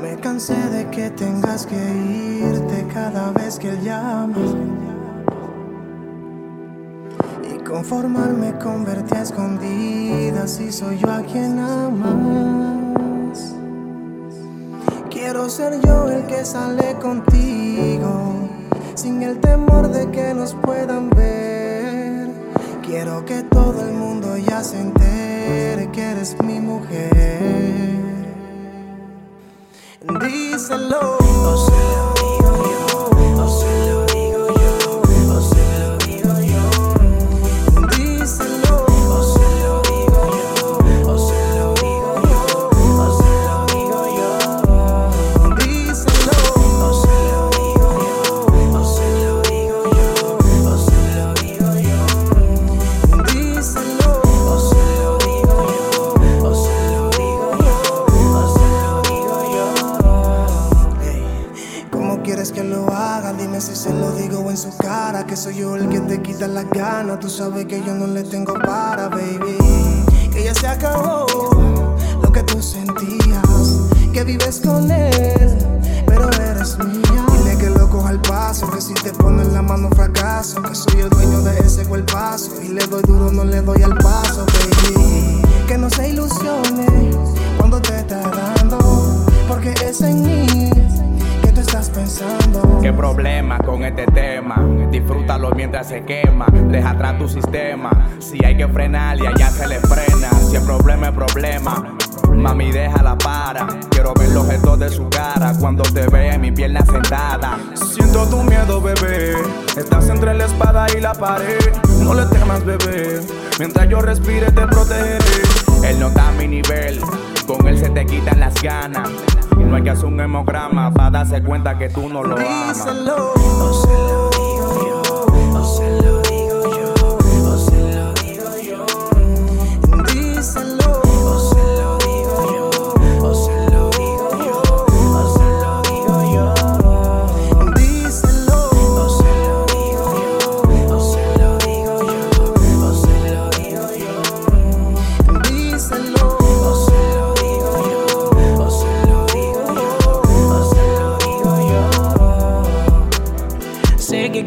me cansé de que tengas que irte cada vez que él llama. Y conformarme con verte a escondidas si soy yo a quien amas. Quiero ser yo el que sale contigo, sin el temor de que nos puedan ver. Quiero que todo el mundo ya se entere que eres mi mujer. and these alone. Digo en su cara. Que soy yo el que te quita las ganas. Tú sabes que yo no le tengo para, baby. Que ya se acabó lo que tú sentías. Que vives con él, pero eres mía. Dile que lo coja al paso. Que si te pone en la mano fracaso. Que soy el dueño de ese cuerpazo. Y le doy duro, no le doy al paso, baby. Que no se ilusione cuando te está dando. Porque es en mí ¿Qué problema con este tema? Disfrútalo mientras se quema. Deja atrás tu sistema. Si hay que frenar y allá se le frena. Si el problema es problema. Mami, déjala para. Quiero ver los gestos de su cara cuando te vea en mi pierna sentada. Siento tu miedo, bebé. Estás entre la espada y la pared. No le temas, bebé. Mientras yo respire, te protegeré. Él no está a mi nivel. Con él se te quitan las ganas. No hay que hacer un hemograma para darse cuenta que tú no lo amas.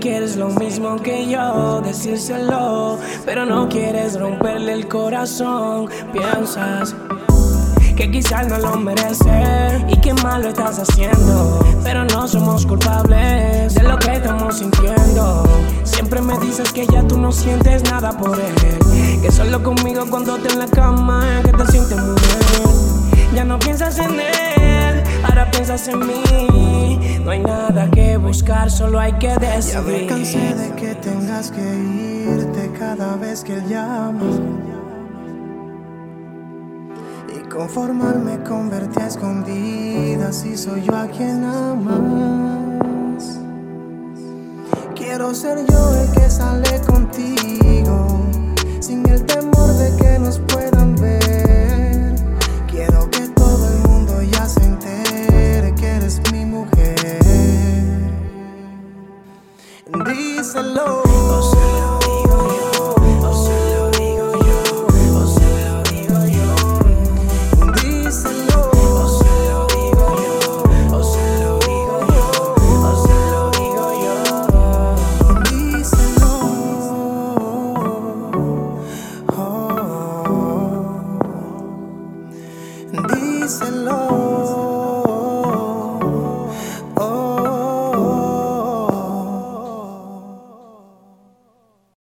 Quieres lo mismo que yo, decírselo, pero no quieres romperle el corazón. Piensas que quizás no lo merece y que mal lo estás haciendo. Pero no somos culpables de lo que estamos sintiendo. Siempre me dices que ya tú no sientes nada por él. Que solo conmigo cuando te en la cama que te sientes muy bien. Ya no piensas en él, ahora piensas en mí. No hay nada que buscar, solo hay que Ya me decidir. cansé de que tengas que irte cada vez que él llama. Y conformarme con verte a escondidas si soy yo a quien amas. Quiero ser yo el que sale contigo, sin el temor de que nos puedan is alone.